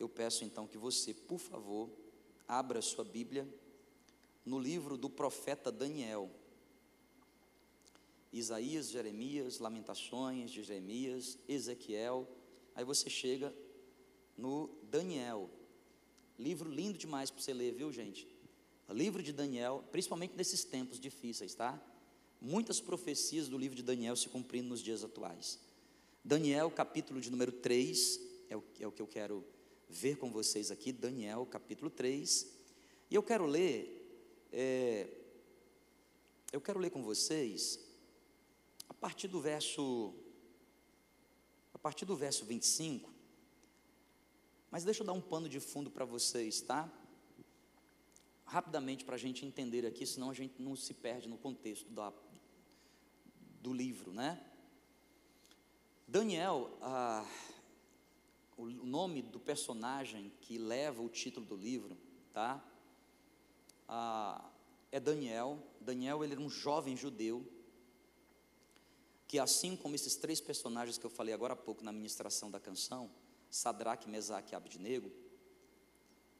eu peço então que você, por favor, abra sua Bíblia no livro do profeta Daniel. Isaías, Jeremias, Lamentações de Jeremias, Ezequiel. Aí você chega no Daniel. Livro lindo demais para você ler, viu, gente? Livro de Daniel, principalmente nesses tempos difíceis, tá? Muitas profecias do livro de Daniel se cumprindo nos dias atuais. Daniel, capítulo de número 3, é o, é o que eu quero ver com vocês aqui. Daniel, capítulo 3. E eu quero ler, é, eu quero ler com vocês a partir do verso a partir do verso 25. Mas deixa eu dar um pano de fundo para vocês, tá? Rapidamente para a gente entender aqui, senão a gente não se perde no contexto da, do livro, né? Daniel, ah, o nome do personagem que leva o título do livro, tá? Ah, é Daniel. Daniel ele era um jovem judeu que assim como esses três personagens que eu falei agora há pouco na ministração da canção, Sadraque, Mesaque e Abednego,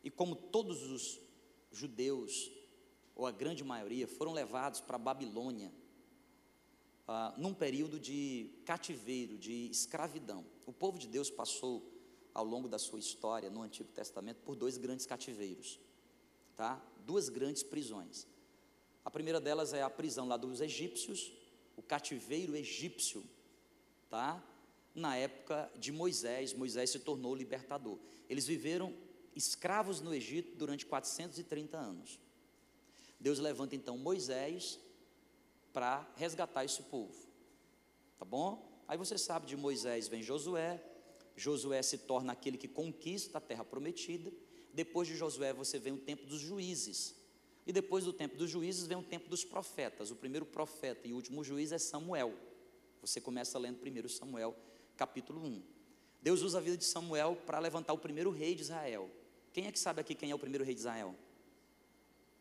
e como todos os judeus, ou a grande maioria, foram levados para a Babilônia, ah, num período de cativeiro, de escravidão. O povo de Deus passou, ao longo da sua história, no Antigo Testamento, por dois grandes cativeiros, tá? duas grandes prisões. A primeira delas é a prisão lá dos egípcios, o cativeiro egípcio, tá? Na época de Moisés, Moisés se tornou libertador. Eles viveram escravos no Egito durante 430 anos. Deus levanta então Moisés para resgatar esse povo. Tá bom? Aí você sabe de Moisés vem Josué, Josué se torna aquele que conquista a terra prometida. Depois de Josué você vem o tempo dos juízes. E depois do tempo dos juízes vem o tempo dos profetas. O primeiro profeta e o último juiz é Samuel. Você começa lendo primeiro Samuel, capítulo 1. Deus usa a vida de Samuel para levantar o primeiro rei de Israel. Quem é que sabe aqui quem é o primeiro rei de Israel?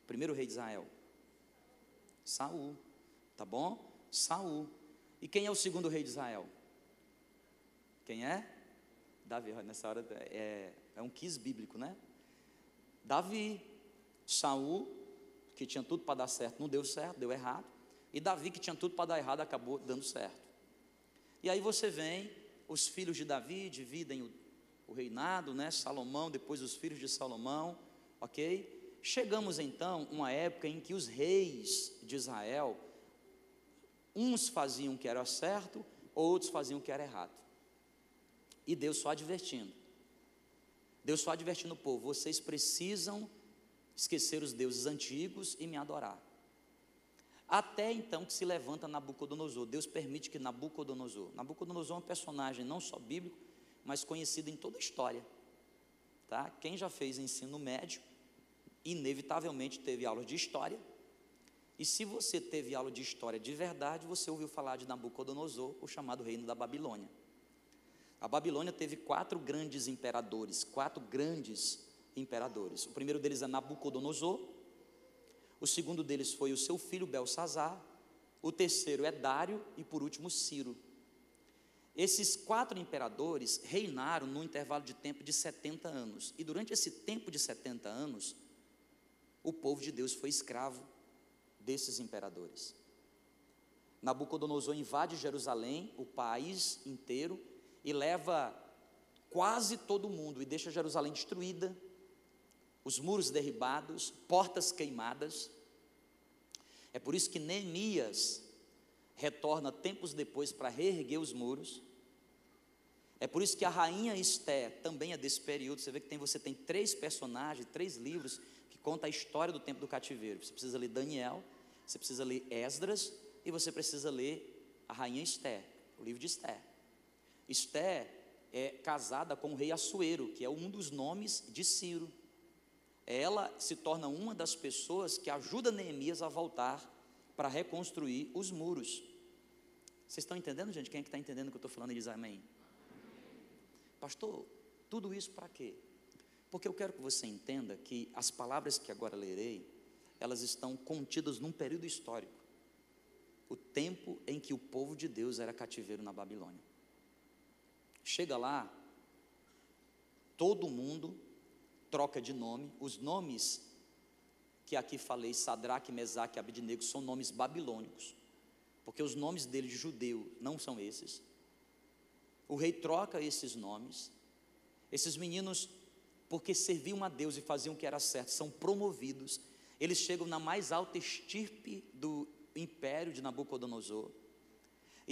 Primeiro rei de Israel? Saul. Tá bom? Saul. E quem é o segundo rei de Israel? Quem é? Davi. Nessa hora é, é um quis bíblico, né? Davi. Saul que tinha tudo para dar certo, não deu certo, deu errado. E Davi, que tinha tudo para dar errado, acabou dando certo. E aí você vem, os filhos de Davi dividem o, o reinado, né? Salomão, depois os filhos de Salomão, ok? Chegamos então uma época em que os reis de Israel, uns faziam o que era certo, outros faziam o que era errado. E Deus só advertindo. Deus só advertindo o povo: vocês precisam esquecer os deuses antigos e me adorar. Até então que se levanta Nabucodonosor. Deus permite que Nabucodonosor. Nabucodonosor é um personagem não só bíblico, mas conhecido em toda a história. Tá? Quem já fez ensino médio, inevitavelmente teve aula de história. E se você teve aula de história de verdade, você ouviu falar de Nabucodonosor, o chamado reino da Babilônia. A Babilônia teve quatro grandes imperadores, quatro grandes imperadores. O primeiro deles é Nabucodonosor, o segundo deles foi o seu filho Belsazar, o terceiro é Dário e por último Ciro. Esses quatro imperadores reinaram num intervalo de tempo de 70 anos. E durante esse tempo de 70 anos, o povo de Deus foi escravo desses imperadores. Nabucodonosor invade Jerusalém, o país inteiro, e leva quase todo mundo e deixa Jerusalém destruída, os muros derribados, portas queimadas. É por isso que Neemias retorna tempos depois para reerguer os muros. É por isso que a rainha Esté também é desse período. Você vê que tem, você tem três personagens, três livros que contam a história do tempo do cativeiro. Você precisa ler Daniel, você precisa ler Esdras e você precisa ler a rainha Esté, o livro de Esté. Esté é casada com o rei Assuero, que é um dos nomes de Ciro ela se torna uma das pessoas que ajuda Neemias a voltar para reconstruir os muros. Vocês estão entendendo, gente? Quem é que está entendendo o que eu estou falando e diz amém? Pastor, tudo isso para quê? Porque eu quero que você entenda que as palavras que agora lerei, elas estão contidas num período histórico. O tempo em que o povo de Deus era cativeiro na Babilônia. Chega lá, todo mundo troca de nome. Os nomes que aqui falei, Sadraque, Mesaque e Abidnego, são nomes babilônicos, porque os nomes deles de judeu não são esses. O rei troca esses nomes. Esses meninos, porque serviam a Deus e faziam o que era certo, são promovidos. Eles chegam na mais alta estirpe do império de Nabucodonosor.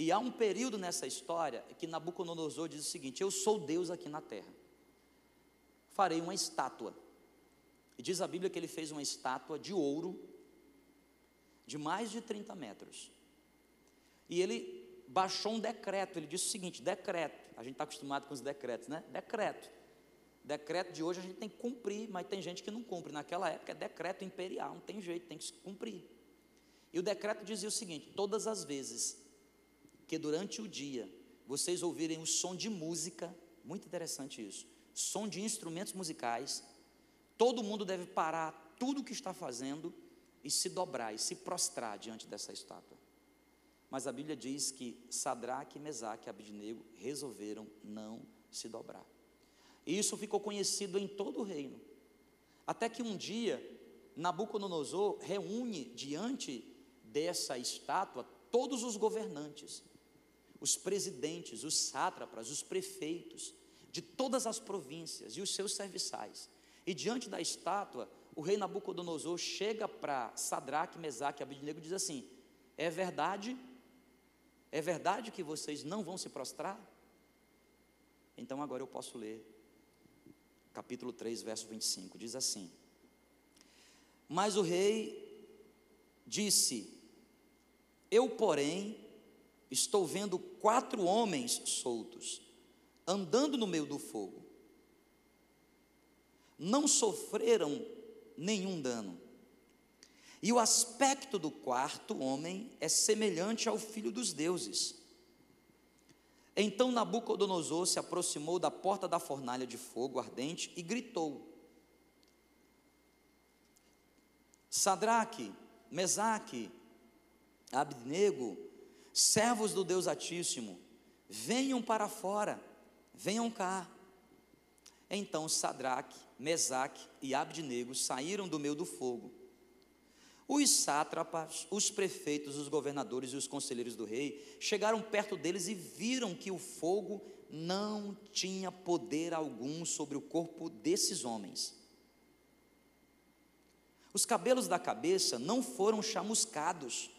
E há um período nessa história que Nabucodonosor diz o seguinte: Eu sou Deus aqui na terra. Farei uma estátua. E diz a Bíblia que ele fez uma estátua de ouro de mais de 30 metros. E ele baixou um decreto. Ele disse o seguinte: decreto. A gente está acostumado com os decretos, né? Decreto. Decreto de hoje a gente tem que cumprir, mas tem gente que não cumpre. Naquela época é decreto imperial, não tem jeito, tem que cumprir. E o decreto dizia o seguinte: todas as vezes que durante o dia vocês ouvirem o som de música, muito interessante isso, som de instrumentos musicais, todo mundo deve parar tudo o que está fazendo e se dobrar e se prostrar diante dessa estátua. Mas a Bíblia diz que Sadraque, Mesaque e Abidnego resolveram não se dobrar. E isso ficou conhecido em todo o reino. Até que um dia, Nabucodonosor reúne diante dessa estátua todos os governantes, os presidentes, os sátrapas, os prefeitos de todas as províncias e os seus serviçais. E diante da estátua, o rei Nabucodonosor chega para Sadraque, Mesaque e Abidnego e diz assim: É verdade é verdade que vocês não vão se prostrar? Então agora eu posso ler, capítulo 3, verso 25: diz assim: Mas o rei disse: Eu, porém, estou vendo quatro homens soltos, andando no meio do fogo. Não sofreram nenhum dano e o aspecto do quarto homem é semelhante ao filho dos deuses. Então Nabucodonosor se aproximou da porta da fornalha de fogo ardente e gritou: Sadraque, Mesaque, Abnego, servos do Deus Altíssimo, venham para fora, venham cá. Então Sadraque, Mesaque e Abednego saíram do meio do fogo os sátrapas, os prefeitos, os governadores e os conselheiros do rei chegaram perto deles e viram que o fogo não tinha poder algum sobre o corpo desses homens. Os cabelos da cabeça não foram chamuscados.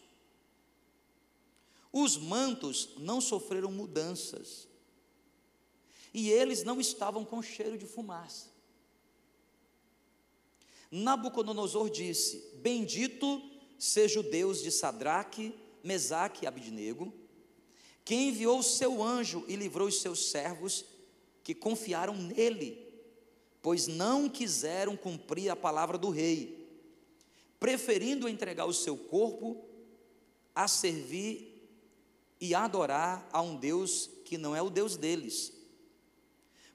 Os mantos não sofreram mudanças. E eles não estavam com cheiro de fumaça. Nabucodonosor disse: Bendito seja o Deus de Sadraque, Mesaque e Abidnego, que enviou o seu anjo e livrou os seus servos que confiaram nele, pois não quiseram cumprir a palavra do rei, preferindo entregar o seu corpo a servir e adorar a um Deus que não é o Deus deles.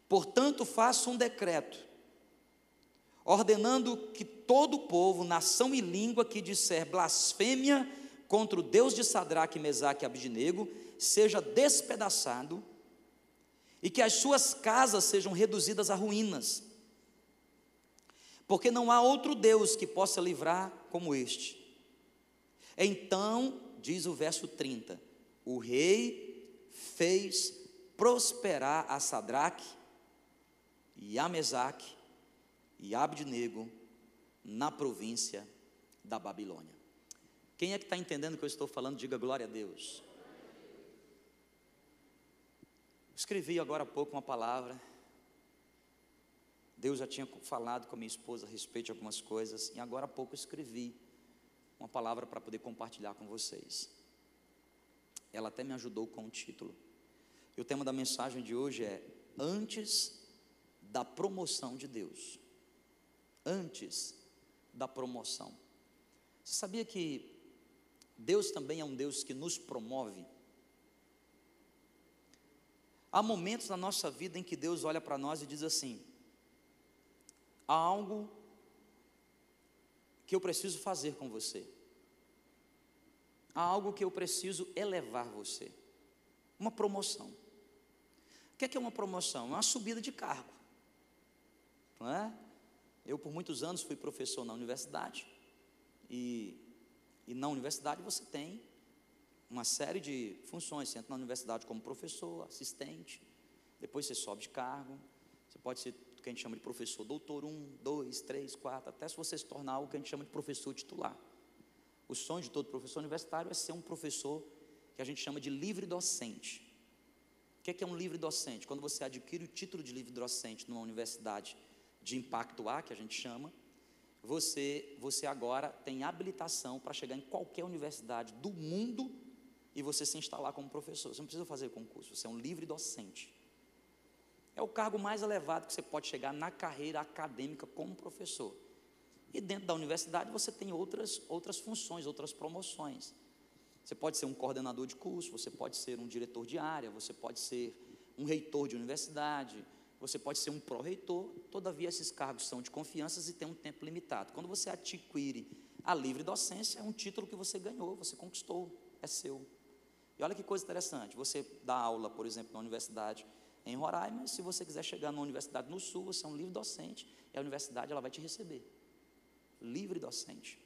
Portanto, faça um decreto ordenando que todo povo, nação e língua que disser blasfêmia contra o Deus de Sadraque, Mesaque e Abidnego, seja despedaçado e que as suas casas sejam reduzidas a ruínas. Porque não há outro Deus que possa livrar como este. Então, diz o verso 30, o rei fez prosperar a Sadraque e a Mesaque e Abednego na província da Babilônia. Quem é que está entendendo o que eu estou falando? Diga glória a Deus. Escrevi agora há pouco uma palavra. Deus já tinha falado com a minha esposa a respeito de algumas coisas, e agora há pouco escrevi uma palavra para poder compartilhar com vocês. Ela até me ajudou com o título. E o tema da mensagem de hoje é Antes da promoção de Deus antes da promoção. Você sabia que Deus também é um Deus que nos promove? Há momentos na nossa vida em que Deus olha para nós e diz assim: há algo que eu preciso fazer com você, há algo que eu preciso elevar você, uma promoção. O que é, que é uma promoção? É uma subida de cargo. não é? Eu, por muitos anos, fui professor na universidade, e, e na universidade você tem uma série de funções. Você entra na universidade como professor, assistente, depois você sobe de cargo, você pode ser o que a gente chama de professor doutor 1, 2, 3, 4, até se você se tornar o que a gente chama de professor titular. O sonho de todo professor universitário é ser um professor que a gente chama de livre docente. O que é, um livre docente? Quando você adquire o título de livre docente numa universidade de impacto A, que a gente chama, você, você agora tem habilitação para chegar em qualquer universidade do mundo e você se instalar como professor. Você não precisa fazer concurso, você é um livre docente. É o cargo mais elevado que você pode chegar na carreira acadêmica como professor. E dentro da universidade você tem outras, outras funções, outras promoções. Você pode ser um coordenador de curso, você pode ser um diretor de área, você pode ser um reitor de universidade, você pode ser um pró-reitor, todavia esses cargos são de confianças e têm um tempo limitado. Quando você adquire a livre docência, é um título que você ganhou, você conquistou, é seu. E olha que coisa interessante, você dá aula, por exemplo, na universidade em Roraima, se você quiser chegar numa universidade no Sul, você é um livre docente, e a universidade ela vai te receber. Livre docente.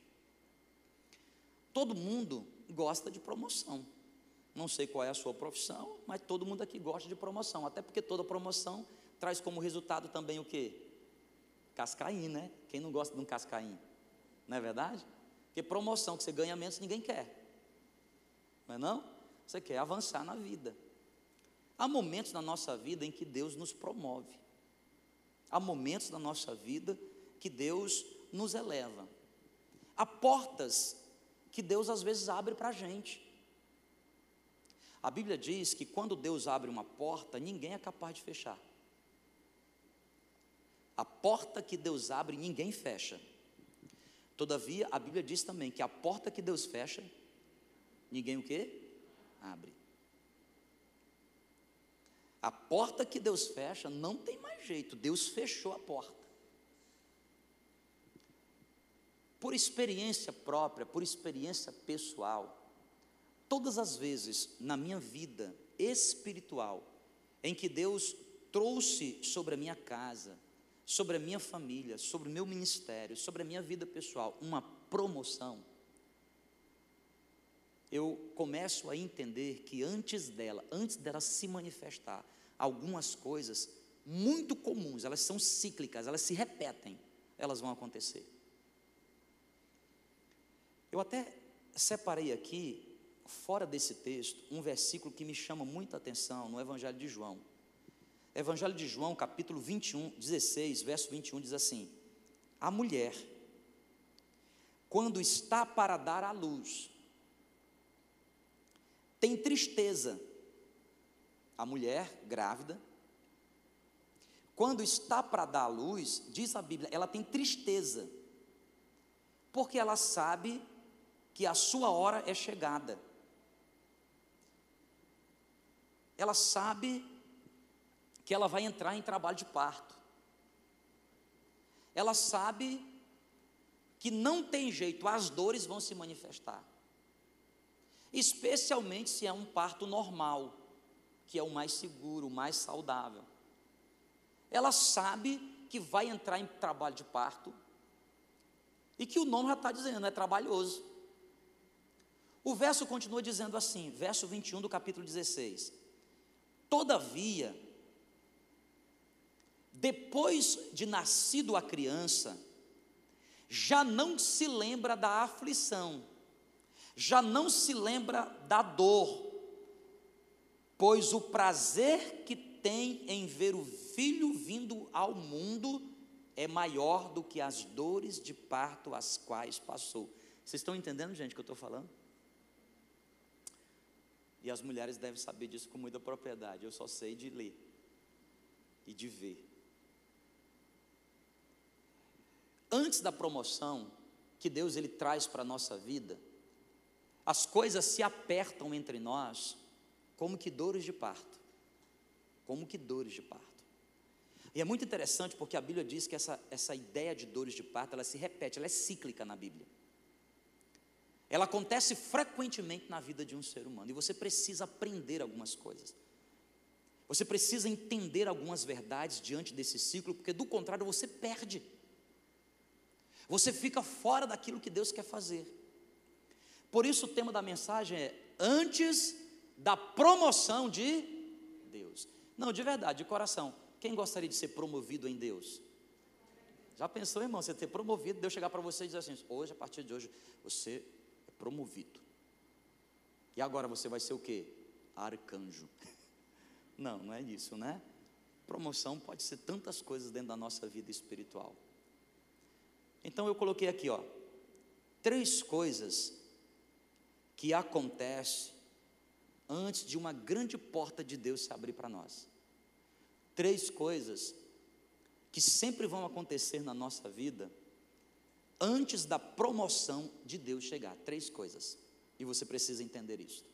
Todo mundo gosta de promoção. Não sei qual é a sua profissão, mas todo mundo aqui gosta de promoção, até porque toda promoção traz como resultado também o quê? Cascaim, né? Quem não gosta de um cascaim? Não é verdade? Porque promoção que você ganha menos ninguém quer. Não é não? Você quer avançar na vida. Há momentos na nossa vida em que Deus nos promove. Há momentos na nossa vida que Deus nos eleva. Há portas que Deus às vezes abre para a gente. A Bíblia diz que quando Deus abre uma porta, ninguém é capaz de fechar. A porta que Deus abre, ninguém fecha. Todavia, a Bíblia diz também que a porta que Deus fecha, ninguém o quê? Abre. A porta que Deus fecha não tem mais jeito, Deus fechou a porta. Por experiência própria, por experiência pessoal, todas as vezes na minha vida espiritual em que Deus trouxe sobre a minha casa, sobre a minha família, sobre o meu ministério, sobre a minha vida pessoal, uma promoção, eu começo a entender que antes dela, antes dela se manifestar, algumas coisas muito comuns, elas são cíclicas, elas se repetem, elas vão acontecer. Eu até separei aqui, fora desse texto, um versículo que me chama muita atenção no Evangelho de João. Evangelho de João, capítulo 21, 16, verso 21 diz assim: A mulher, quando está para dar à luz, tem tristeza. A mulher grávida, quando está para dar à luz, diz a Bíblia, ela tem tristeza, porque ela sabe que a sua hora é chegada. Ela sabe que ela vai entrar em trabalho de parto. Ela sabe que não tem jeito, as dores vão se manifestar especialmente se é um parto normal, que é o mais seguro, o mais saudável. Ela sabe que vai entrar em trabalho de parto e que o nome já está dizendo, é trabalhoso. O verso continua dizendo assim, verso 21 do capítulo 16: Todavia, depois de nascido a criança, já não se lembra da aflição já não se lembra da dor, pois o prazer que tem em ver o filho vindo ao mundo é maior do que as dores de parto as quais passou. Vocês estão entendendo, gente, o que eu estou falando? E as mulheres devem saber disso com muita propriedade. Eu só sei de ler e de ver. Antes da promoção que Deus ele traz para a nossa vida, as coisas se apertam entre nós como que dores de parto. Como que dores de parto. E é muito interessante porque a Bíblia diz que essa, essa ideia de dores de parto, ela se repete, ela é cíclica na Bíblia. Ela acontece frequentemente na vida de um ser humano e você precisa aprender algumas coisas. Você precisa entender algumas verdades diante desse ciclo, porque do contrário você perde. Você fica fora daquilo que Deus quer fazer. Por isso o tema da mensagem é antes da promoção de Deus. Não, de verdade, de coração. Quem gostaria de ser promovido em Deus? Já pensou, irmão, você ter promovido, Deus chegar para você e dizer assim: hoje, a partir de hoje, você promovido. E agora você vai ser o quê? Arcanjo. Não, não é isso, né? Promoção pode ser tantas coisas dentro da nossa vida espiritual. Então eu coloquei aqui, ó, três coisas que acontecem antes de uma grande porta de Deus se abrir para nós. Três coisas que sempre vão acontecer na nossa vida antes da promoção de Deus chegar. Três coisas. E você precisa entender isso.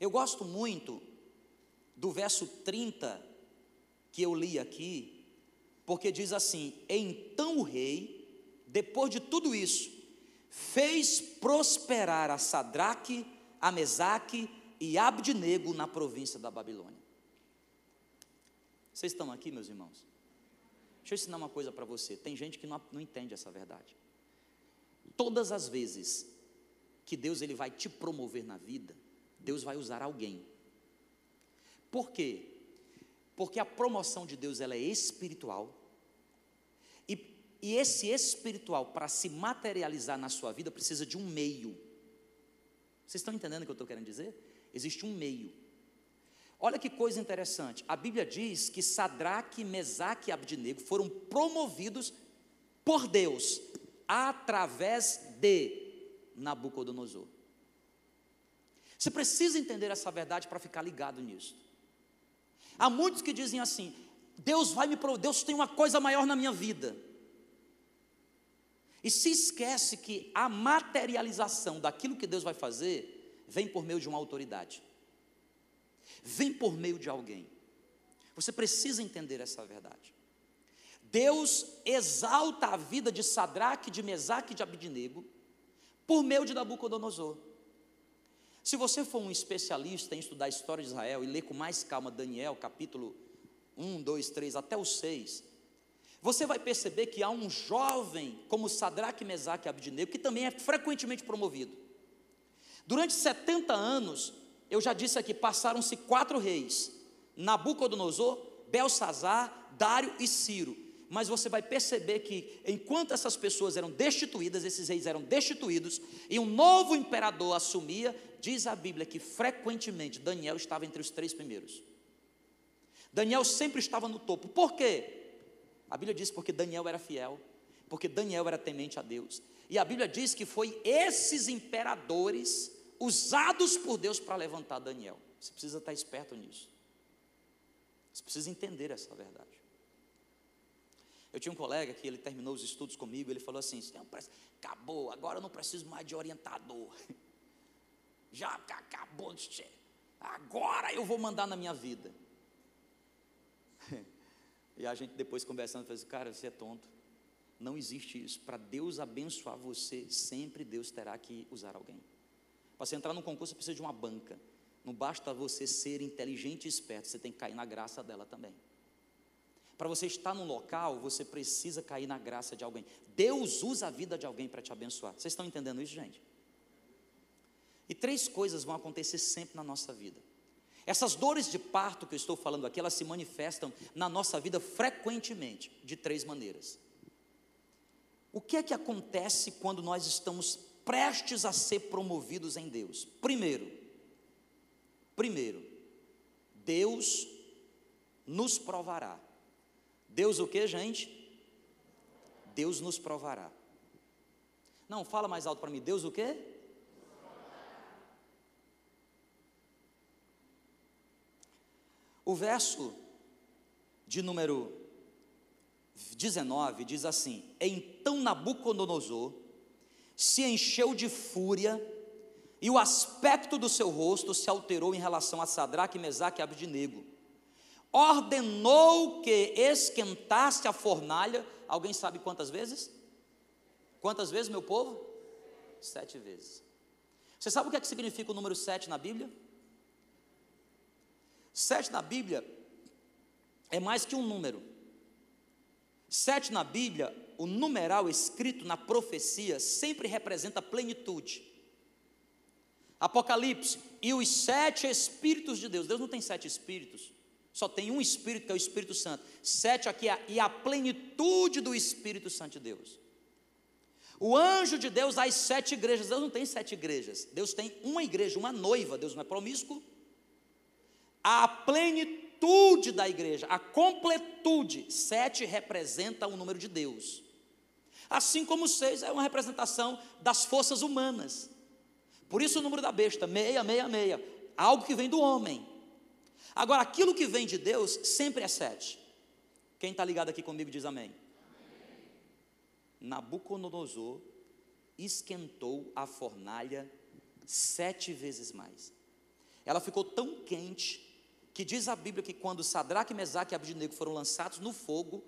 Eu gosto muito do verso 30 que eu li aqui, porque diz assim: Então o rei, depois de tudo isso, fez prosperar a Sadraque, a Mesaque e Abdinego na província da Babilônia. Vocês estão aqui, meus irmãos? Deixa eu ensinar uma coisa para você. Tem gente que não, não entende essa verdade. Todas as vezes que Deus ele vai te promover na vida, Deus vai usar alguém. Por quê? Porque a promoção de Deus ela é espiritual. E, e esse espiritual, para se materializar na sua vida, precisa de um meio. Vocês estão entendendo o que eu estou querendo dizer? Existe um meio. Olha que coisa interessante. A Bíblia diz que Sadraque, Mesaque e Abdinego foram promovidos por Deus através de Nabucodonosor. Você precisa entender essa verdade para ficar ligado nisso. Há muitos que dizem assim: Deus vai me provar, Deus tem uma coisa maior na minha vida. E se esquece que a materialização daquilo que Deus vai fazer vem por meio de uma autoridade, vem por meio de alguém. Você precisa entender essa verdade. Deus exalta a vida de Sadraque, de Mesaque e de Abidnego por meio de Nabucodonosor. Se você for um especialista em estudar a história de Israel e ler com mais calma Daniel, capítulo 1, 2, 3 até o 6, você vai perceber que há um jovem como Sadraque, Mesaque e Abednego que também é frequentemente promovido. Durante 70 anos, eu já disse aqui, passaram-se quatro reis: Nabucodonosor, Belsazar, Dário e Ciro mas você vai perceber que enquanto essas pessoas eram destituídas, esses reis eram destituídos, e um novo imperador assumia, diz a Bíblia que frequentemente Daniel estava entre os três primeiros. Daniel sempre estava no topo. Por quê? A Bíblia diz porque Daniel era fiel, porque Daniel era temente a Deus. E a Bíblia diz que foi esses imperadores usados por Deus para levantar Daniel. Você precisa estar esperto nisso. Você precisa entender essa verdade. Eu tinha um colega que ele terminou os estudos comigo, ele falou assim: acabou, agora eu não preciso mais de orientador. Já acabou, agora eu vou mandar na minha vida. E a gente depois conversando, falou assim, cara, você é tonto. Não existe isso. Para Deus abençoar você, sempre Deus terá que usar alguém. Para você entrar num concurso, você precisa de uma banca. Não basta você ser inteligente e esperto, você tem que cair na graça dela também. Para você estar num local, você precisa cair na graça de alguém. Deus usa a vida de alguém para te abençoar. Vocês estão entendendo isso, gente? E três coisas vão acontecer sempre na nossa vida. Essas dores de parto que eu estou falando aqui, elas se manifestam na nossa vida frequentemente, de três maneiras. O que é que acontece quando nós estamos prestes a ser promovidos em Deus? Primeiro, primeiro, Deus nos provará. Deus o que, gente? Deus nos provará. Não, fala mais alto para mim. Deus o que? O verso de número 19 diz assim: Então Nabucodonosor se encheu de fúria e o aspecto do seu rosto se alterou em relação a Sadraque, Mesaque e Abednego ordenou que esquentasse a fornalha. Alguém sabe quantas vezes? Quantas vezes, meu povo? Sete vezes. Você sabe o que, é que significa o número sete na Bíblia? Sete na Bíblia é mais que um número. Sete na Bíblia, o numeral escrito na profecia sempre representa plenitude. Apocalipse, e os sete Espíritos de Deus. Deus não tem sete Espíritos, só tem um Espírito, que é o Espírito Santo. Sete aqui, e a plenitude do Espírito Santo de Deus. O anjo de Deus, as sete igrejas. Deus não tem sete igrejas, Deus tem uma igreja, uma noiva. Deus não é promíscuo. A plenitude da igreja, a completude. Sete representa o número de Deus. Assim como seis é uma representação das forças humanas. Por isso o número da besta, meia, meia, meia, algo que vem do homem. Agora, aquilo que vem de Deus sempre é sete. Quem está ligado aqui comigo diz amém. amém. Nabucodonosor esquentou a fornalha sete vezes mais. Ela ficou tão quente que diz a Bíblia que quando Sadraque, Mesaque e Abednego foram lançados no fogo,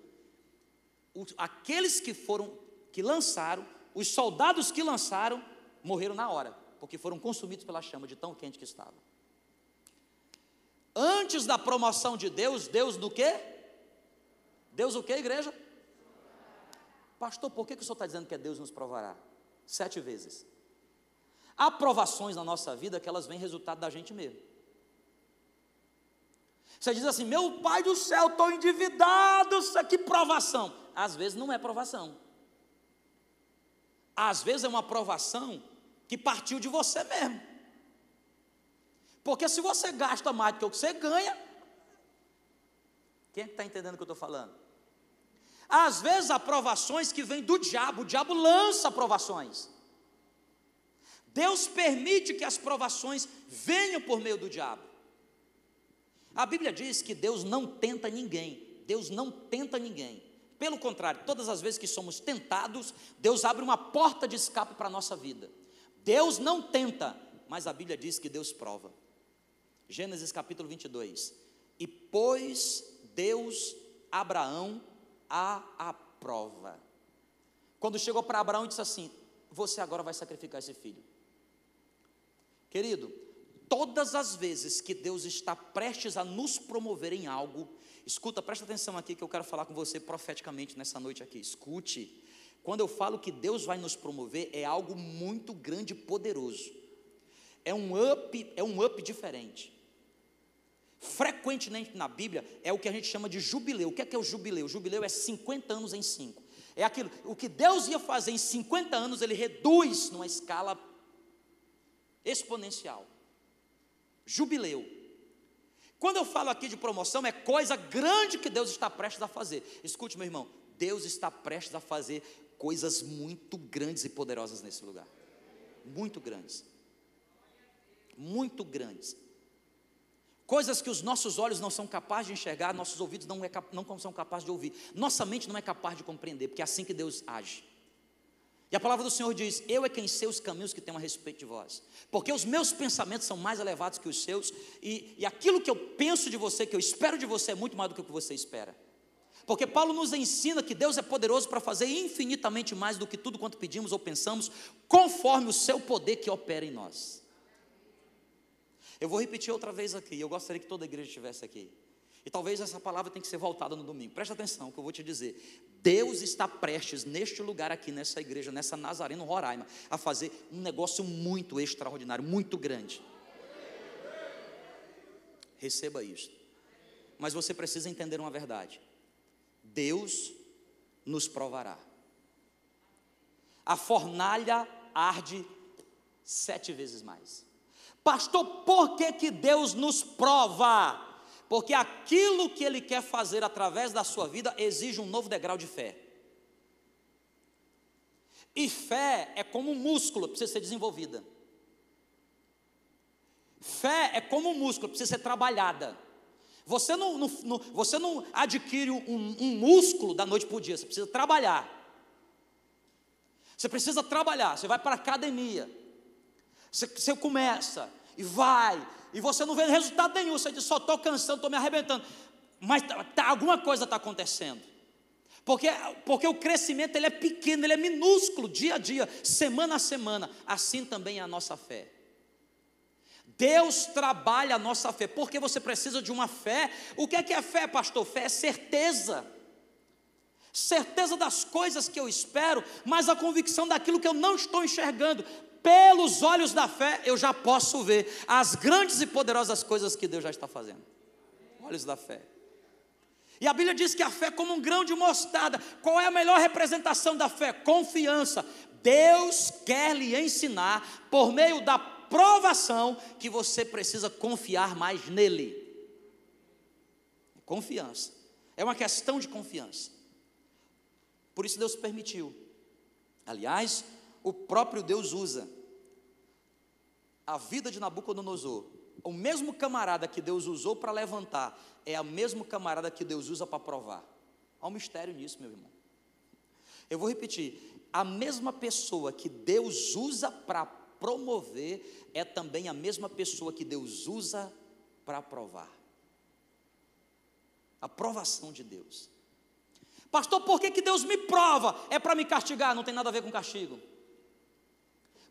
aqueles que foram que lançaram, os soldados que lançaram morreram na hora porque foram consumidos pela chama de tão quente que estava. Antes da promoção de Deus, Deus do quê? Deus o quê, igreja? Pastor, por que, que o senhor está dizendo que é Deus nos provará? Sete vezes. Há provações na nossa vida que elas vêm resultado da gente mesmo. Você diz assim, meu pai do céu, estou endividado, que provação. Às vezes não é provação. Às vezes é uma provação que partiu de você mesmo. Porque se você gasta mais do que o que você ganha, quem é está entendendo o que eu estou falando? Às vezes aprovações que vêm do diabo, o diabo lança aprovações. Deus permite que as provações venham por meio do diabo. A Bíblia diz que Deus não tenta ninguém. Deus não tenta ninguém. Pelo contrário, todas as vezes que somos tentados, Deus abre uma porta de escape para a nossa vida. Deus não tenta, mas a Bíblia diz que Deus prova. Gênesis capítulo 22. E pôs Deus Abraão à, prova. Quando chegou para Abraão e disse assim: Você agora vai sacrificar esse filho. Querido, todas as vezes que Deus está prestes a nos promover em algo, escuta, presta atenção aqui que eu quero falar com você profeticamente nessa noite aqui. Escute. Quando eu falo que Deus vai nos promover, é algo muito grande e poderoso. É um up, é um up diferente. Frequentemente na Bíblia é o que a gente chama de jubileu. O que é que é o jubileu? O jubileu é 50 anos em 5. É aquilo, o que Deus ia fazer em 50 anos, ele reduz numa escala exponencial. Jubileu. Quando eu falo aqui de promoção, é coisa grande que Deus está prestes a fazer. Escute, meu irmão, Deus está prestes a fazer coisas muito grandes e poderosas nesse lugar. Muito grandes. Muito grandes. Coisas que os nossos olhos não são capazes de enxergar, nossos ouvidos não, é, não são capazes de ouvir, nossa mente não é capaz de compreender, porque é assim que Deus age. E a palavra do Senhor diz: Eu é quem sei os caminhos que tenho a respeito de vós, porque os meus pensamentos são mais elevados que os seus, e, e aquilo que eu penso de você, que eu espero de você, é muito mais do que o que você espera. Porque Paulo nos ensina que Deus é poderoso para fazer infinitamente mais do que tudo quanto pedimos ou pensamos, conforme o seu poder que opera em nós. Eu vou repetir outra vez aqui, eu gostaria que toda a igreja estivesse aqui. E talvez essa palavra tenha que ser voltada no domingo. Preste atenção que eu vou te dizer. Deus está prestes neste lugar aqui, nessa igreja, nessa Nazareno Roraima, a fazer um negócio muito extraordinário, muito grande. Receba isto. Mas você precisa entender uma verdade. Deus nos provará. A fornalha arde sete vezes mais. Pastor, por que, que Deus nos prova? Porque aquilo que Ele quer fazer através da sua vida exige um novo degrau de fé. E fé é como um músculo, precisa ser desenvolvida. Fé é como um músculo, precisa ser trabalhada. Você não, não, não você não adquire um, um músculo da noite para o dia, você precisa trabalhar. Você precisa trabalhar, você vai para a academia, você, você começa e vai, e você não vê resultado nenhum, você diz, só estou cansando, estou me arrebentando. Mas tá, tá, alguma coisa está acontecendo. Porque, porque o crescimento ele é pequeno, ele é minúsculo, dia a dia, semana a semana. Assim também é a nossa fé. Deus trabalha a nossa fé, porque você precisa de uma fé. O que é que é fé, pastor? Fé é certeza. Certeza das coisas que eu espero, mas a convicção daquilo que eu não estou enxergando. Pelos olhos da fé, eu já posso ver as grandes e poderosas coisas que Deus já está fazendo. Olhos da fé. E a Bíblia diz que a fé é como um grão de mostarda. Qual é a melhor representação da fé? Confiança. Deus quer lhe ensinar, por meio da provação, que você precisa confiar mais nele. Confiança. É uma questão de confiança. Por isso Deus permitiu. Aliás, o próprio Deus usa a vida de Nabucodonosor. O mesmo camarada que Deus usou para levantar é o mesmo camarada que Deus usa para provar. Há um mistério nisso, meu irmão. Eu vou repetir: a mesma pessoa que Deus usa para promover é também a mesma pessoa que Deus usa para provar. A provação de Deus. Pastor, por que, que Deus me prova? É para me castigar, não tem nada a ver com castigo.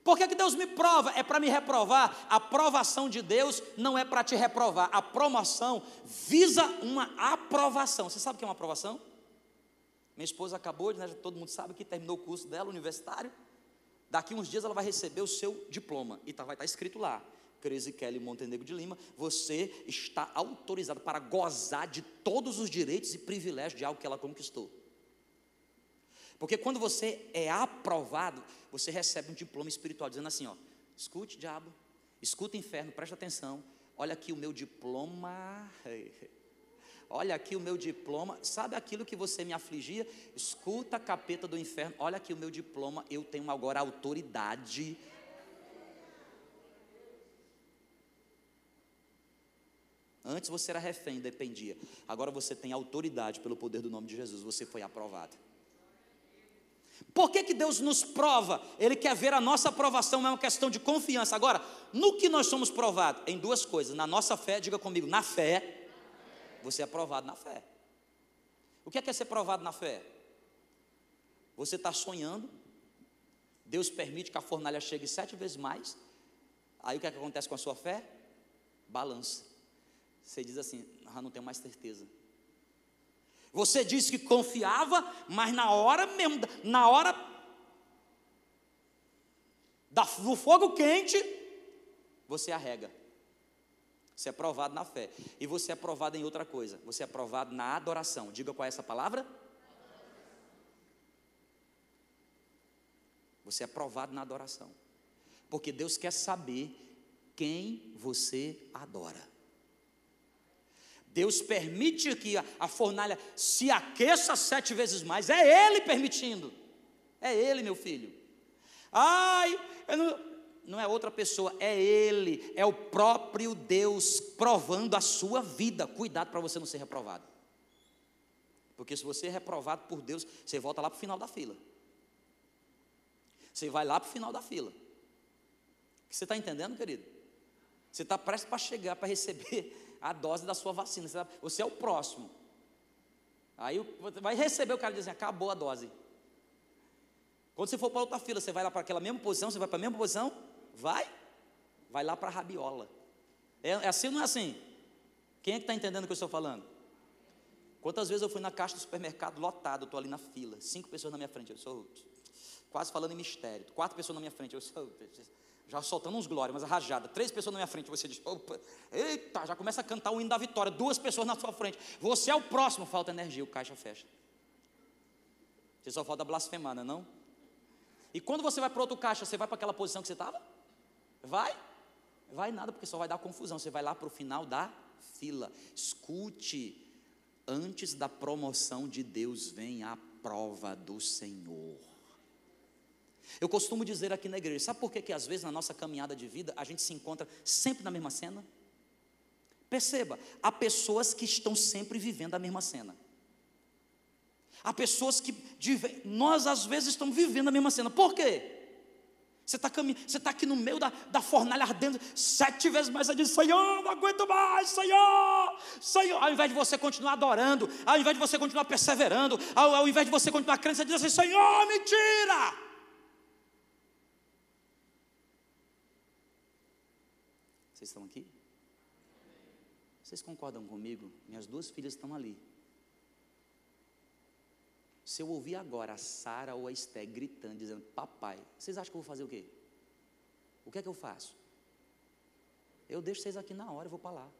Por que, que Deus me prova? É para me reprovar. A provação de Deus não é para te reprovar. A promoção visa uma aprovação. Você sabe o que é uma aprovação? Minha esposa acabou, né, todo mundo sabe que terminou o curso dela, universitário. Daqui uns dias ela vai receber o seu diploma. E tá, vai estar tá escrito lá. Crise Kelly Montenegro de Lima, você está autorizado para gozar de todos os direitos e privilégios de algo que ela conquistou. Porque quando você é aprovado, você recebe um diploma espiritual dizendo assim, ó, escute diabo, escuta inferno, presta atenção. Olha aqui o meu diploma. Olha aqui o meu diploma. Sabe aquilo que você me afligia? Escuta, capeta do inferno. Olha aqui o meu diploma. Eu tenho agora autoridade. Antes você era refém, dependia. Agora você tem autoridade pelo poder do nome de Jesus. Você foi aprovado. Por que, que Deus nos prova? Ele quer ver a nossa aprovação, é uma questão de confiança. Agora, no que nós somos provados? Em duas coisas. Na nossa fé, diga comigo, na fé você é provado na fé. O que é, que é ser provado na fé? Você está sonhando, Deus permite que a fornalha chegue sete vezes mais, aí o que é que acontece com a sua fé? Balança. Você diz assim: ah, não tenho mais certeza. Você disse que confiava, mas na hora mesmo, na hora do fogo quente, você arrega. Você é provado na fé. E você é provado em outra coisa. Você é provado na adoração. Diga qual é essa palavra? Você é provado na adoração. Porque Deus quer saber quem você adora. Deus permite que a, fornalha se aqueça sete vezes mais. É Ele permitindo. É Ele, meu filho. Ai, não, não é outra pessoa, é Ele, é o próprio Deus provando a sua vida. Cuidado para você não ser reprovado. Porque se você é reprovado por Deus, você volta lá para o final da fila. Você vai lá para o final da fila. Você está entendendo, querido? Você está prestes para chegar, para receber a dose da sua vacina. Você, é o próximo. Aí vai receber, o cara diz assim, acabou a dose. Quando você for para outra fila, você vai lá para aquela mesma posição, você vai para a mesma posição, Vai, vai lá para a rabiola. É, é, assim ou não é assim? Quem é que está entendendo o que eu estou falando? Quantas vezes eu fui na caixa do supermercado lotado, estou ali na fila, cinco pessoas na minha frente, eu sou quase falando em mistério, quatro pessoas na minha frente, eu sou já soltando uns glórias, mas rajada, três pessoas na minha frente, você diz, opa, eita, já começa a cantar o hino da vitória, duas pessoas na sua frente, você é o próximo, falta energia, o caixa fecha. Você só falta blasfemar, não é não? E quando você vai para outro caixa, você vai para aquela posição que você estava? Vai? Vai nada, porque só vai dar confusão. Você vai lá para o final da fila. Escute, antes da promoção de Deus vem a prova do Senhor. Eu costumo dizer aqui na igreja, sabe por que, que às vezes na nossa caminhada de vida a gente se encontra sempre na mesma cena? Perceba, há pessoas que estão sempre vivendo a mesma cena. Há pessoas que nós às vezes estamos vivendo a mesma cena. Por quê? Você está tá aqui no meio da, da fornalha ardendo, sete vezes mais, você diz, Senhor, não aguento mais, Senhor, Senhor. Ao invés de você continuar adorando, ao invés de você continuar perseverando, ao, ao invés de você continuar crendo, você diz assim, Senhor, me tira. Vocês estão aqui? Vocês concordam comigo? Minhas duas filhas estão ali. Se eu ouvir agora a Sara ou a Esté gritando, dizendo, papai, vocês acham que eu vou fazer o quê? O que é que eu faço? Eu deixo vocês aqui na hora, eu vou para lá.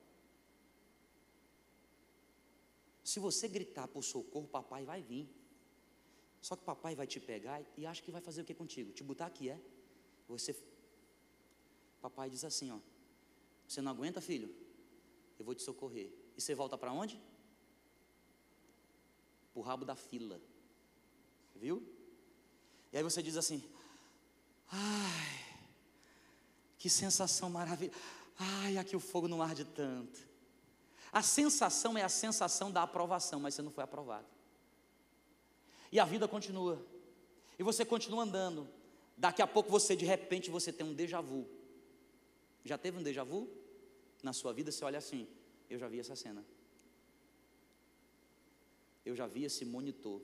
Se você gritar por socorro, papai vai vir. Só que papai vai te pegar e acha que vai fazer o que contigo? Te botar aqui, é? Você. Papai diz assim, ó. Você não aguenta, filho? Eu vou te socorrer. E você volta para onde? Para o rabo da fila. Viu? E aí você diz assim: Ai, que sensação maravilhosa. Ai, aqui o fogo não arde tanto. A sensação é a sensação da aprovação, mas você não foi aprovado. E a vida continua. E você continua andando. Daqui a pouco você, de repente, você tem um déjà vu. Já teve um déjà vu? Na sua vida, você olha assim, eu já vi essa cena. Eu já vi esse monitor.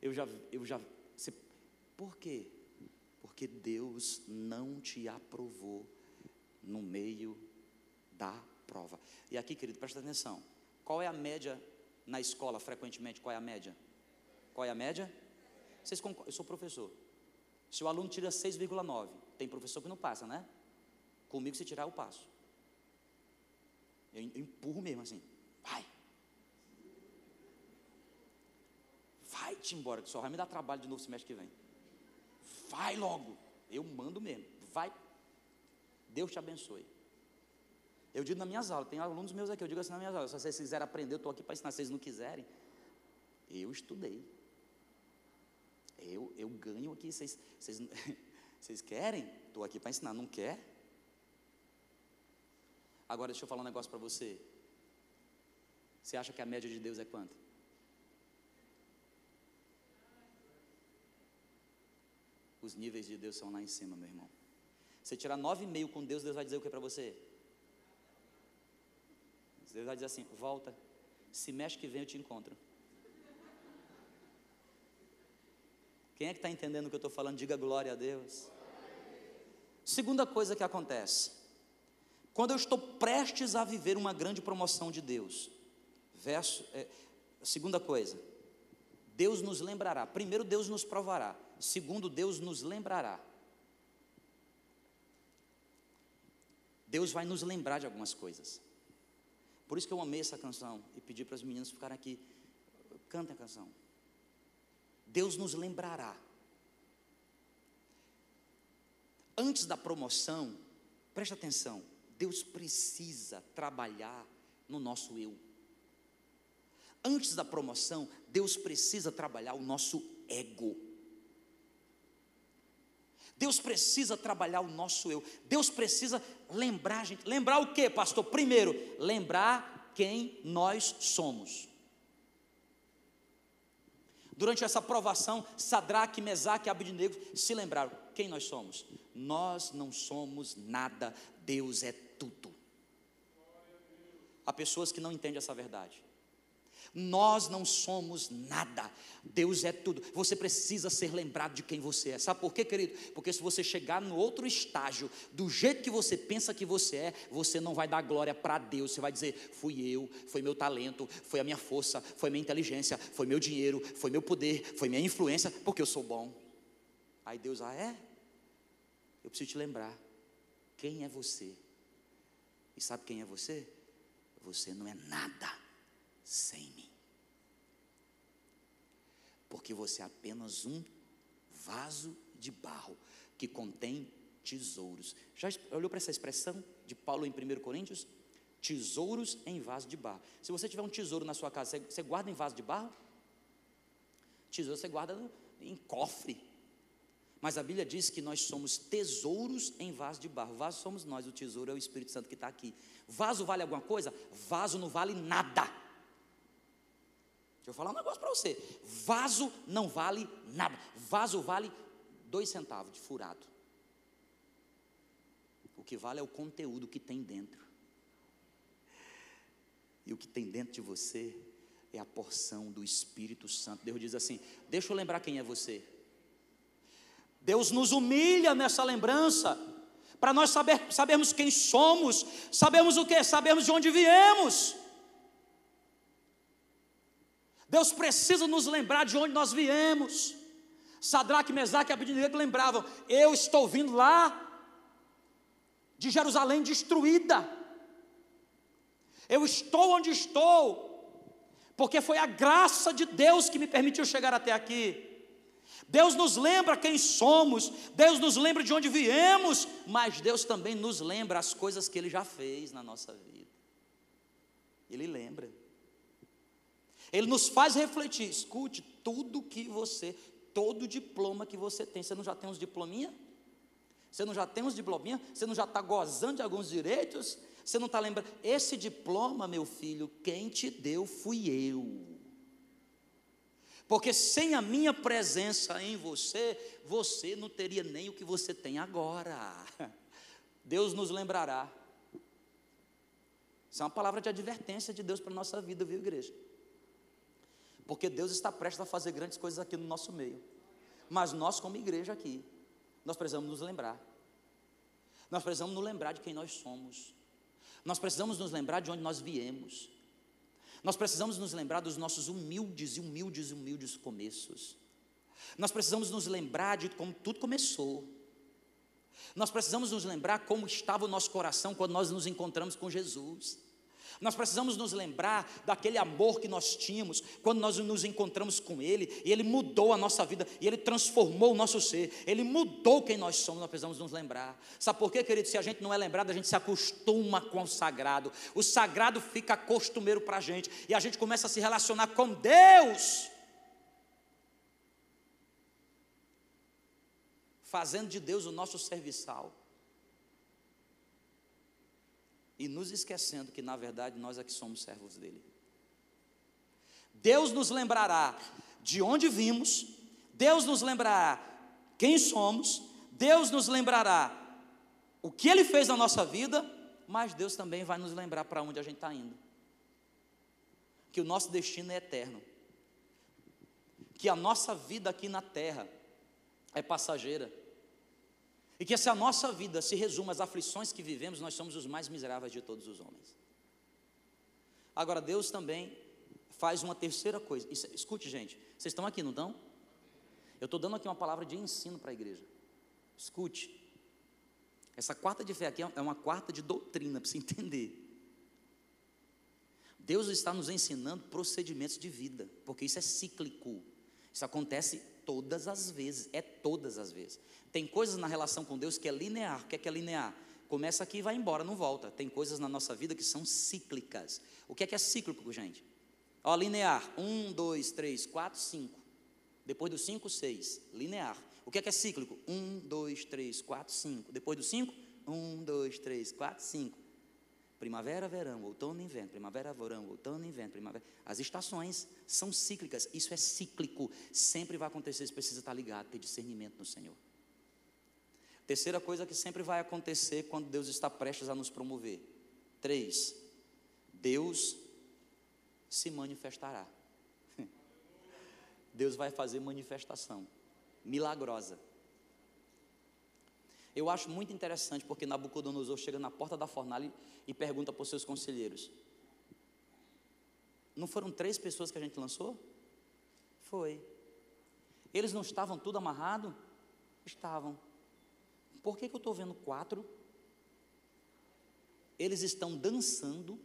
Eu já, eu já, você, por quê? Porque Deus não te aprovou no meio da prova. E aqui, querido, presta atenção. Qual é a média na escola, frequentemente? Qual é a média? Qual é a média? Vocês Eu sou professor. Se o aluno tira 6,9, tem professor que não passa, né? Comigo, se tirar, eu passo. Eu empurro mesmo assim. Vai. Vai-te embora, que só vai me dar trabalho de novo semestre que vem. Vai logo. Eu mando mesmo. Vai. Deus te abençoe. Eu digo nas minhas aulas, tem alunos meus aqui, eu digo assim nas minhas aulas, se vocês quiserem aprender, eu estou aqui para ensinar, se vocês não quiserem, eu estudei. Eu, eu ganho aqui, vocês, vocês, vocês querem? Estou aqui para ensinar, não quer? Agora deixa eu falar um negócio para você. Você acha que a média de Deus é quanto? Os níveis de Deus são lá em cima, meu irmão. Você tirar nove e meio com Deus, Deus vai dizer o que para você? Deus vai dizer assim: volta, se mexe que vem eu te encontro. Quem é que está entendendo o que eu estou falando? Diga glória a Deus. Segunda coisa que acontece, quando eu estou prestes a viver uma grande promoção de Deus, verso, é, segunda coisa, Deus nos lembrará. Primeiro, Deus nos provará. Segundo, Deus nos lembrará. Deus vai nos lembrar de algumas coisas. Por isso que eu amei essa canção e pedi para as meninas ficarem aqui. Cantem a canção. Deus nos lembrará. Antes da promoção, preste atenção, Deus precisa trabalhar no nosso eu. Antes da promoção, Deus precisa trabalhar o nosso ego. Deus precisa trabalhar o nosso eu. Deus precisa lembrar gente. Lembrar o que, pastor? Primeiro, lembrar quem nós somos. Durante essa provação, Sadraque, Mesaque e Abednego se lembraram quem nós somos. Nós não somos nada, Deus é tudo. Há pessoas que não entendem essa verdade. Nós não somos nada, Deus é tudo. Você precisa ser lembrado de quem você é. Sabe por quê, querido? Porque se você chegar no outro estágio, do jeito que você pensa que você é, você não vai dar glória para Deus. Você vai dizer: fui eu, foi meu talento, foi a minha força, foi minha inteligência, foi meu dinheiro, foi meu poder, foi minha influência, porque eu sou bom. Aí Deus, ah, é? Eu preciso te lembrar. Quem é você? E sabe quem é você? Você não é nada sem mim porque você é apenas um vaso de barro que contém tesouros. Já olhou para essa expressão de Paulo em 1 Coríntios? Tesouros em vaso de barro. Se você tiver um tesouro na sua casa, você, guarda em vaso de barro? Tesouro você guarda em cofre. Mas a Bíblia diz que nós somos tesouros em vaso de barro. Vaso somos nós, o tesouro é o Espírito Santo que está aqui. Vaso vale alguma coisa? Vaso não vale nada. Deixa eu falar um negócio para você. Vaso não vale nada. Vaso vale dois centavos de furado. O que vale é o conteúdo que tem dentro. E o que tem dentro de você é a porção do Espírito Santo. Deus diz assim: Deixa eu lembrar quem é você. Deus nos humilha nessa lembrança, para nós saber, sabermos quem somos, sabemos o que? Sabemos de onde viemos. Deus precisa nos lembrar de onde nós viemos. Sadraque, Mesaque e Abednego lembravam: eu estou vindo lá de Jerusalém destruída. Eu estou onde estou, porque foi a graça de Deus que me permitiu chegar até aqui. Deus nos lembra quem somos, Deus nos lembra de onde viemos, mas Deus também nos lembra as coisas que Ele já fez na nossa vida. Ele lembra. Ele nos faz refletir. Escute, tudo que você, todo diploma que você tem, você não já tem uns diplominha? Você não já tem uns diplominha? Você não já está gozando de alguns direitos? Você não está lembrando? Esse diploma, meu filho, quem te deu fui eu. Porque sem a minha presença em você, você não teria nem o que você tem agora. Deus nos lembrará. Isso é uma palavra de advertência de Deus para a nossa vida, viu, igreja? Porque Deus está prestes a fazer grandes coisas aqui no nosso meio. Mas nós, como igreja aqui, nós precisamos nos lembrar. Nós precisamos nos lembrar de quem nós somos. Nós precisamos nos lembrar de onde nós viemos. Nós precisamos nos lembrar dos nossos humildes e humildes e humildes começos. Nós precisamos nos lembrar de como tudo começou. Nós precisamos nos lembrar como estava o nosso coração quando nós nos encontramos com Jesus. Nós precisamos nos lembrar daquele amor que nós tínhamos quando nós nos encontramos com Ele, e Ele mudou a nossa vida, e Ele transformou o nosso ser, Ele mudou quem nós somos, nós precisamos nos lembrar. Sabe por quê, querido? Se a gente não é lembrado, a gente se acostuma com o sagrado, o sagrado fica costumeiro para a gente, e a gente começa a se relacionar com Deus, fazendo de Deus o nosso serviçal e nos esquecendo que na verdade nós é que somos servos dele. Deus nos lembrará de onde vimos, Deus nos lembrará quem somos, Deus nos lembrará o que ele fez na nossa vida, mas Deus também vai nos lembrar para onde a gente está indo. Que o nosso destino é eterno. Que a nossa vida aqui na terra é passageira e que se a nossa vida se resume às aflições que vivemos, nós somos os mais miseráveis de todos os homens. Agora, Deus também faz uma terceira coisa. Isso, escute, gente, vocês estão aqui, não estão? Eu estou dando aqui uma palavra de ensino para a igreja. Escute. Essa quarta de fé aqui é uma quarta de doutrina, para você entender. Deus está nos ensinando procedimentos de vida, porque isso é cíclico. Isso acontece todas as vezes, é todas as vezes. Tem coisas na relação com Deus que é linear. O que é, que é linear? Começa aqui e vai embora, não volta. Tem coisas na nossa vida que são cíclicas. O que é que é cíclico, gente? Ó, linear. Um, dois, três, quatro, cinco. Depois do cinco, seis. Linear. O que é que é cíclico? Um, dois, três, quatro, cinco. Depois do cinco, um, dois, três, quatro, cinco. Primavera, verão, outono, inverno, primavera, verão, outono, inverno, primavera. As estações são cíclicas, isso é cíclico. Sempre vai acontecer, você precisa estar ligado, ter discernimento no Senhor. Terceira coisa que sempre vai acontecer quando Deus está prestes a nos promover. Três, Deus se manifestará. Deus vai fazer manifestação milagrosa. Eu acho muito interessante porque Nabucodonosor chega na porta da fornalha e pergunta para os seus conselheiros: Não foram três pessoas que a gente lançou? Foi. Eles não estavam tudo amarrado? Estavam. Por que, que eu estou vendo quatro? Eles estão dançando,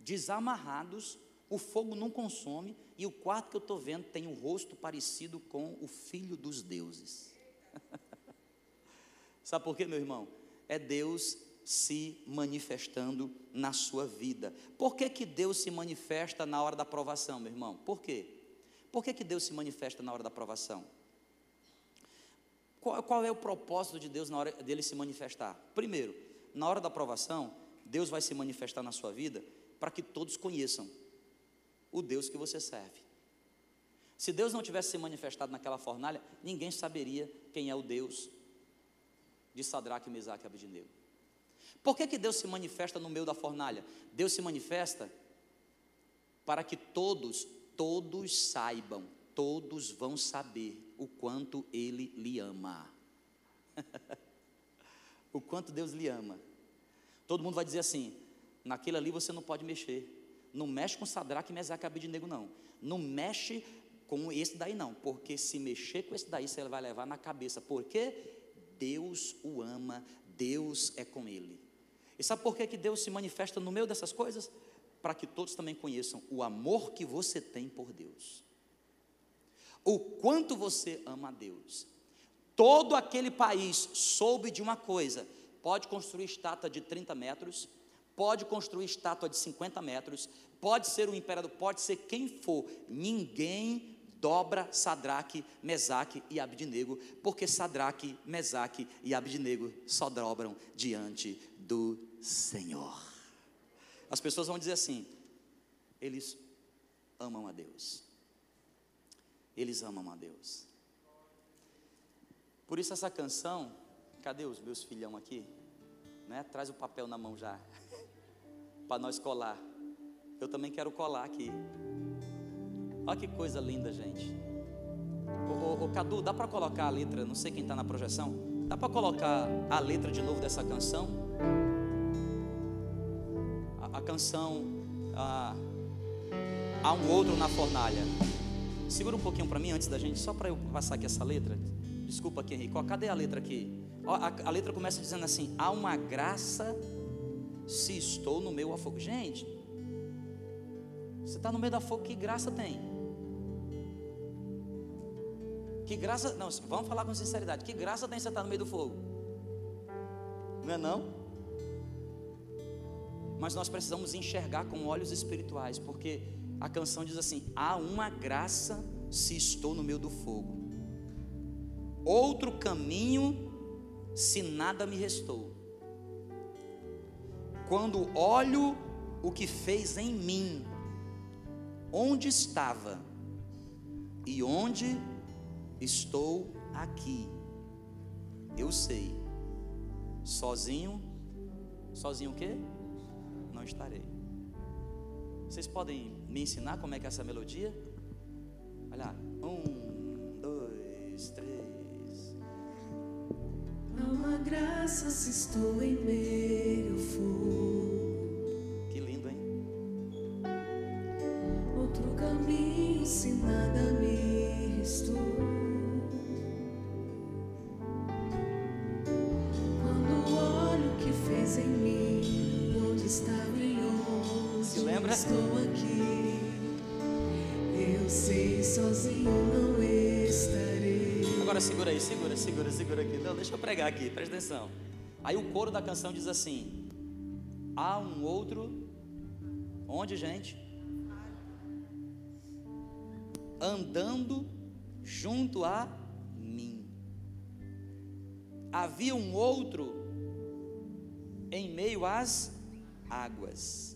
desamarrados, o fogo não consome, e o quarto que eu estou vendo tem um rosto parecido com o filho dos deuses. Sabe por quê, meu irmão? É Deus se manifestando na sua vida. Por que, que Deus se manifesta na hora da provação, meu irmão? Por quê? Por que, que Deus se manifesta na hora da provação? Qual, qual é o propósito de Deus na hora dele se manifestar? Primeiro, na hora da provação, Deus vai se manifestar na sua vida para que todos conheçam o Deus que você serve. Se Deus não tivesse se manifestado naquela fornalha, ninguém saberia quem é o Deus de Sadraque, Mesaque e Abednego. Por que, que Deus se manifesta no meio da fornalha? Deus se manifesta para que todos, todos saibam, todos vão saber o quanto Ele lhe ama. o quanto Deus lhe ama. Todo mundo vai dizer assim: naquele ali você não pode mexer. Não mexe com Sadraque, Mesaque e Abednego, não. Não mexe com esse daí, não. Porque se mexer com esse daí, você vai levar na cabeça. Porque Deus o ama, Deus é com ele. E sabe por que, que Deus se manifesta no meio dessas coisas? Para que todos também conheçam o amor que você tem por Deus. O quanto você ama a Deus. Todo aquele país soube de uma coisa: pode construir estátua de 30 metros, pode construir estátua de 50 metros, pode ser o imperador, pode ser quem for, ninguém dobra Sadraque, Mesaque e Abidnego, porque Sadraque, Mesaque e Abidnego só dobram diante do Senhor. As pessoas vão dizer assim: eles amam a Deus. Eles amam a Deus. Por isso essa canção, cadê os meus filhão aqui? Né? Traz o papel na mão já para nós colar. Eu também quero colar aqui. Olha que coisa linda, gente. O, o, o Cadu, dá para colocar a letra? Não sei quem está na projeção. Dá para colocar a letra de novo dessa canção? A, a canção a, Há um outro na fornalha. Segura um pouquinho para mim antes da gente, só para eu passar aqui essa letra. Desculpa aqui, Henrique. Cadê a letra aqui? A, a letra começa dizendo assim: Há uma graça se estou no meu afogo. Gente, você está no meio da fogo, que graça tem? Que graça, não, vamos falar com sinceridade, que graça tem você estar no meio do fogo? Não é não? Mas nós precisamos enxergar com olhos espirituais, porque a canção diz assim: há uma graça se estou no meio do fogo, outro caminho se nada me restou quando olho o que fez em mim, onde estava e onde estou aqui, eu sei, sozinho, sozinho o quê? Não estarei. Vocês podem me ensinar como é que é essa melodia? Olha, um, dois, três. Graça se estou em meio fogo. Segura aí, segura, segura, segura aqui. Não, deixa eu pregar aqui, presta atenção. Aí o coro da canção diz assim: Há um outro, onde, gente? Andando junto a mim. Havia um outro em meio às águas,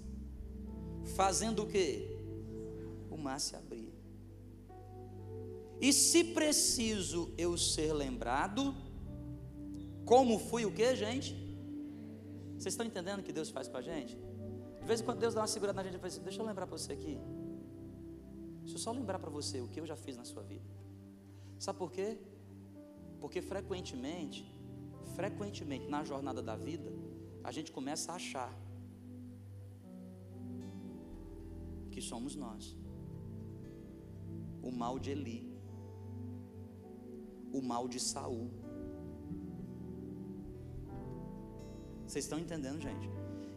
fazendo o que? O mar se abrir. E se preciso eu ser lembrado, como fui o que, gente? Vocês estão entendendo o que Deus faz com a gente? De vez em quando Deus dá uma segurada na gente e fala assim, deixa eu lembrar para você aqui. Deixa eu só lembrar para você o que eu já fiz na sua vida. Sabe por quê? Porque frequentemente, frequentemente na jornada da vida, a gente começa a achar que somos nós. O mal de Eli, o mal de Saul. Vocês estão entendendo, gente?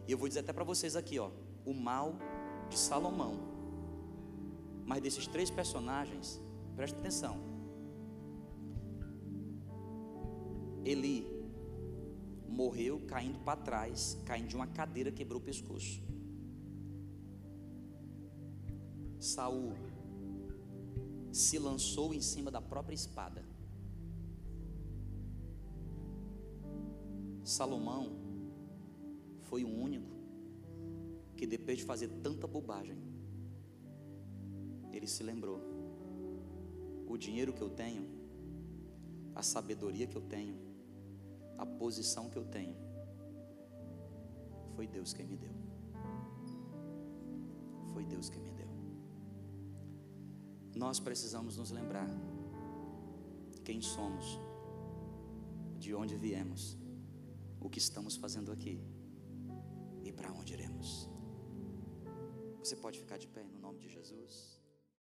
E eu vou dizer até para vocês aqui, ó, o mal de Salomão. Mas desses três personagens, presta atenção. Eli morreu caindo para trás, caindo de uma cadeira, quebrou o pescoço. Saul se lançou em cima da própria espada. Salomão foi o único que depois de fazer tanta bobagem, ele se lembrou: o dinheiro que eu tenho, a sabedoria que eu tenho, a posição que eu tenho, foi Deus quem me deu. Foi Deus quem me deu. Nós precisamos nos lembrar quem somos, de onde viemos, o que estamos fazendo aqui e para onde iremos. Você pode ficar de pé no nome de Jesus?